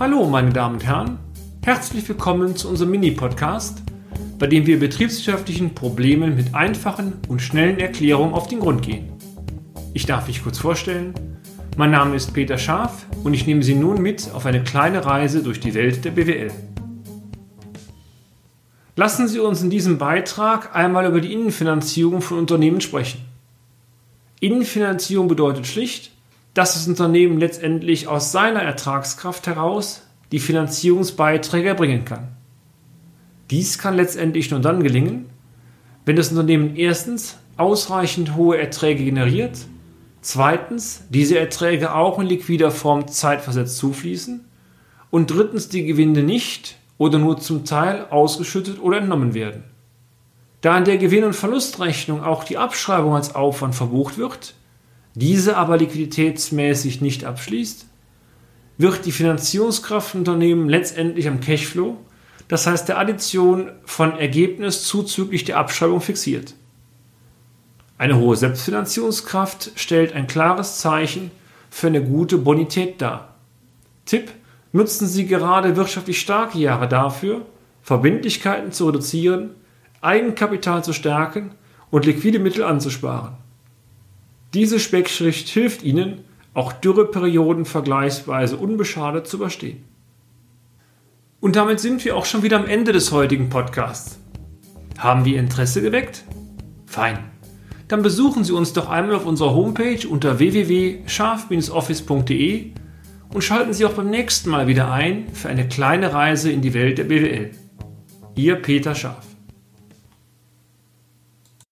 Hallo, meine Damen und Herren. Herzlich willkommen zu unserem Mini-Podcast, bei dem wir betriebswirtschaftlichen Problemen mit einfachen und schnellen Erklärungen auf den Grund gehen. Ich darf mich kurz vorstellen. Mein Name ist Peter Scharf und ich nehme Sie nun mit auf eine kleine Reise durch die Welt der BWL. Lassen Sie uns in diesem Beitrag einmal über die Innenfinanzierung von Unternehmen sprechen. Innenfinanzierung bedeutet schlicht, dass das Unternehmen letztendlich aus seiner Ertragskraft heraus die Finanzierungsbeiträge erbringen kann. Dies kann letztendlich nur dann gelingen, wenn das Unternehmen erstens ausreichend hohe Erträge generiert, zweitens diese Erträge auch in liquider Form zeitversetzt zufließen und drittens die Gewinne nicht oder nur zum Teil ausgeschüttet oder entnommen werden. Da in der Gewinn- und Verlustrechnung auch die Abschreibung als Aufwand verbucht wird, diese aber liquiditätsmäßig nicht abschließt, wird die Finanzierungskraft Unternehmen letztendlich am Cashflow, das heißt der Addition von Ergebnis zuzüglich der Abschreibung fixiert. Eine hohe Selbstfinanzierungskraft stellt ein klares Zeichen für eine gute Bonität dar. Tipp: Nutzen Sie gerade wirtschaftlich starke Jahre dafür, Verbindlichkeiten zu reduzieren Eigenkapital zu stärken und liquide Mittel anzusparen. Diese Speckschrift hilft Ihnen, auch Dürreperioden vergleichsweise unbeschadet zu überstehen. Und damit sind wir auch schon wieder am Ende des heutigen Podcasts. Haben wir Interesse geweckt? Fein. Dann besuchen Sie uns doch einmal auf unserer Homepage unter www.scharf-office.de und schalten Sie auch beim nächsten Mal wieder ein für eine kleine Reise in die Welt der BWL. Ihr Peter Scharf.